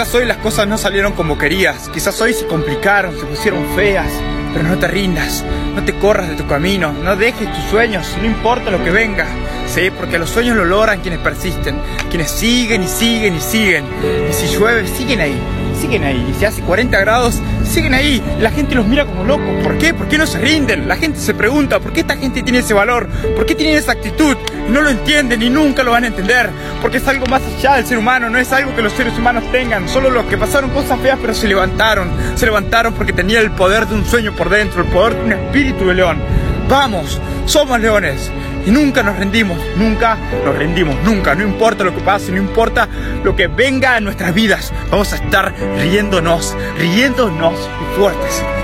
Quizás hoy las cosas no salieron como querías, quizás hoy se complicaron, se pusieron feas, pero no te rindas, no te corras de tu camino, no dejes tus sueños, no importa lo que venga. Sí, porque los sueños lo logran quienes persisten, quienes siguen y siguen y siguen. Y si llueve, siguen ahí, siguen ahí. Y si hace 40 grados, siguen ahí. La gente los mira como locos. ¿Por qué? ¿Por qué no se rinden? La gente se pregunta, ¿por qué esta gente tiene ese valor? ¿Por qué tiene esa actitud? No lo entienden y nunca lo van a entender. Porque es algo más allá del ser humano, no es algo que los seres humanos tengan. Solo los que pasaron cosas feas pero se levantaron. Se levantaron porque tenían el poder de un sueño por dentro, el poder de un espíritu de león. Vamos, somos leones y nunca nos rendimos, nunca nos rendimos, nunca, no importa lo que pase, no importa lo que venga en nuestras vidas, vamos a estar riéndonos, riéndonos y fuertes.